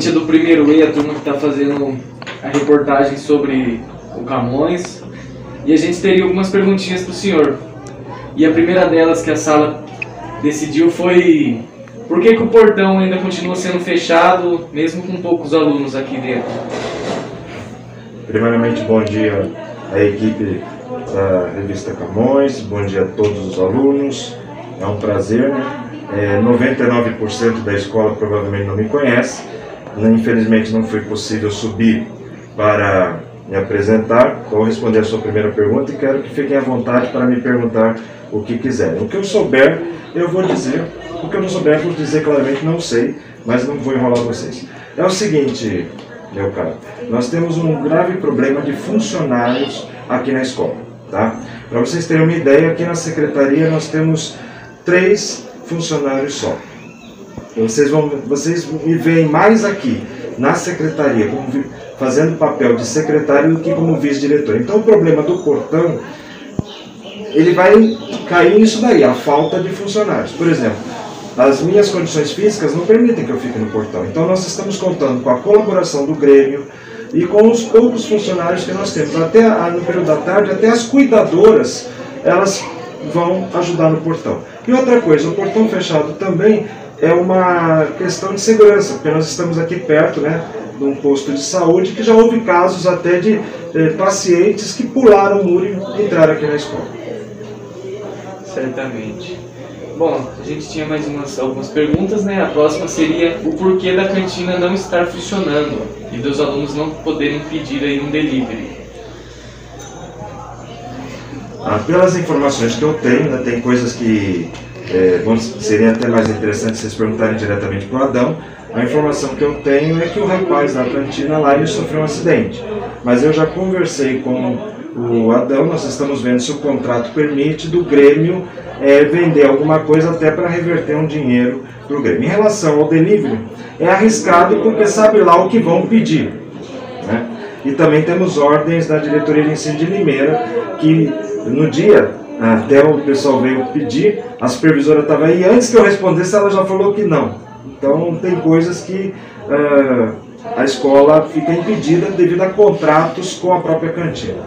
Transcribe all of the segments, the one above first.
gente do primeiro E, a turma que está fazendo a reportagem sobre o Camões. E a gente teria algumas perguntinhas para o senhor. E a primeira delas que a sala decidiu foi por que, que o portão ainda continua sendo fechado, mesmo com poucos alunos aqui dentro? Primeiramente, bom dia à equipe da revista Camões, bom dia a todos os alunos, é um prazer. Né? É, 99% da escola provavelmente não me conhece, infelizmente não foi possível subir para me apresentar. Vou responder a sua primeira pergunta e quero que fiquem à vontade para me perguntar o que quiserem. O que eu souber, eu vou dizer. O que eu não souber, vou dizer claramente, não sei, mas não vou enrolar vocês. É o seguinte, meu caro, nós temos um grave problema de funcionários aqui na escola. Tá? Para vocês terem uma ideia, aqui na secretaria nós temos três funcionários só. Vocês, vão, vocês me veem mais aqui na secretaria como, fazendo papel de secretário do que como vice-diretor. Então o problema do portão ele vai cair nisso daí, a falta de funcionários. Por exemplo, as minhas condições físicas não permitem que eu fique no portão. Então nós estamos contando com a colaboração do Grêmio e com os poucos funcionários que nós temos. Até no período da tarde, até as cuidadoras, elas vão ajudar no portão. E outra coisa, o portão fechado também é uma questão de segurança, porque nós estamos aqui perto, né, de um posto de saúde que já houve casos até de eh, pacientes que pularam o muro e entraram aqui na escola. Certamente. Bom, a gente tinha mais umas, algumas perguntas, né? A próxima seria o porquê da cantina não estar funcionando e dos alunos não poderem pedir aí um delivery. Ah, pelas informações que eu tenho, né, tem coisas que é, seria até mais interessante vocês perguntarem diretamente para o Adão. A informação que eu tenho é que o rapaz da cantina lá ele sofreu um acidente. Mas eu já conversei com o Adão, nós estamos vendo se o contrato permite do Grêmio é, vender alguma coisa até para reverter um dinheiro para o Grêmio. Em relação ao delivery, é arriscado porque sabe lá o que vão pedir. Né? E também temos ordens da diretoria de ensino de Limeira que no dia até o pessoal veio pedir, a supervisora estava aí, antes que eu respondesse ela já falou que não. Então tem coisas que uh, a escola fica impedida devido a contratos com a própria cantina.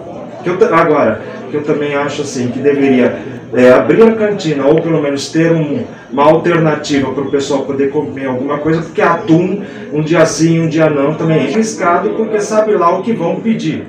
Que eu, agora, que eu também acho assim, que deveria é, abrir a cantina, ou pelo menos ter um, uma alternativa para o pessoal poder comer alguma coisa, porque atum, um dia sim, um dia não, também é arriscado, porque sabe lá o que vão pedir.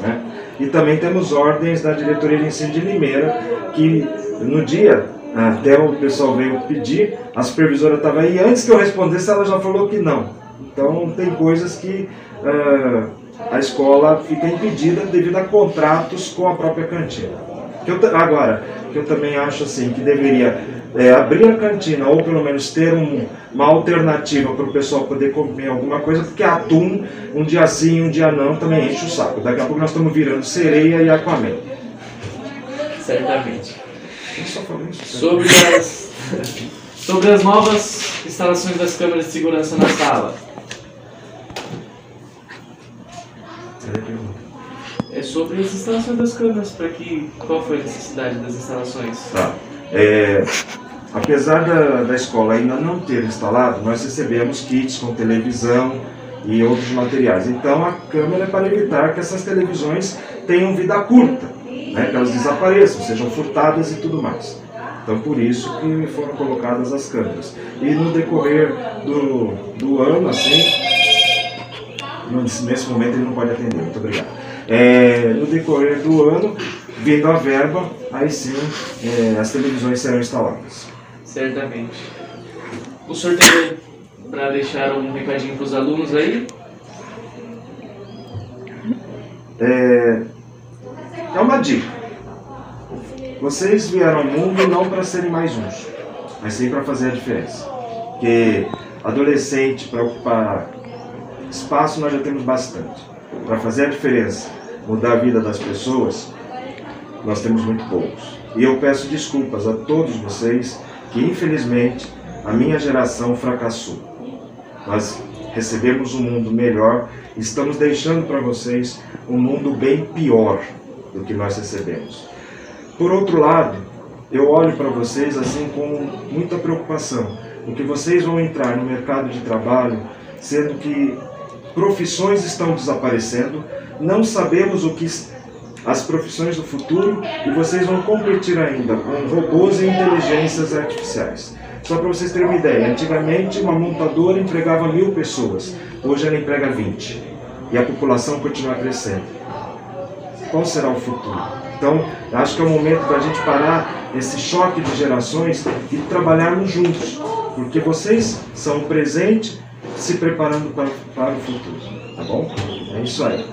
Né? E também temos ordens da diretoria de ensino de Limeira, que no dia até o pessoal veio pedir, a supervisora estava aí, antes que eu respondesse ela já falou que não. Então tem coisas que uh, a escola fica impedida devido a contratos com a própria cantina. Que eu, agora, que eu também acho assim que deveria é, abrir a cantina ou pelo menos ter um, uma alternativa para o pessoal poder comer alguma coisa, porque atum, um dia sim, um dia não, também enche o saco. Daqui a pouco nós estamos virando sereia e aquaman. Certamente. Sobre as, sobre as novas instalações das câmeras de segurança na sala. Sobre as instalações das câmeras, para que qual foi a necessidade das instalações? Tá. É, apesar da, da escola ainda não ter instalado, nós recebemos kits com televisão e outros materiais. Então a câmera é para evitar que essas televisões tenham vida curta, né, que elas desapareçam, sejam furtadas e tudo mais. Então por isso que foram colocadas as câmeras. E no decorrer do, do ano, assim, nesse momento ele não pode atender. Muito obrigado. É, no decorrer do ano, vindo a verba, aí sim é, as televisões serão instaladas. Certamente. O senhor tem para deixar um recadinho para os alunos aí? É, é uma dica. Vocês vieram ao mundo não para serem mais uns, mas sim para fazer a diferença. Porque adolescente para ocupar espaço nós já temos bastante para fazer a diferença, mudar a vida das pessoas, nós temos muito poucos. E eu peço desculpas a todos vocês que, infelizmente, a minha geração fracassou. Nós recebemos um mundo melhor, estamos deixando para vocês um mundo bem pior do que nós recebemos. Por outro lado, eu olho para vocês assim com muita preocupação, porque vocês vão entrar no mercado de trabalho sendo que profissões estão desaparecendo, não sabemos o que as profissões do futuro e vocês vão competir ainda com robôs e inteligências artificiais. Só para vocês terem uma ideia, antigamente uma montadora empregava mil pessoas, hoje ela emprega 20 e a população continua crescendo. Qual será o futuro? Então, acho que é o momento da gente parar esse choque de gerações e trabalharmos juntos, porque vocês são o presente se preparando para, para o futuro, tá bom? É isso aí.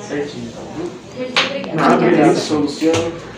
Certinho. Muito obrigada. Nada, obrigado, sou Luciano.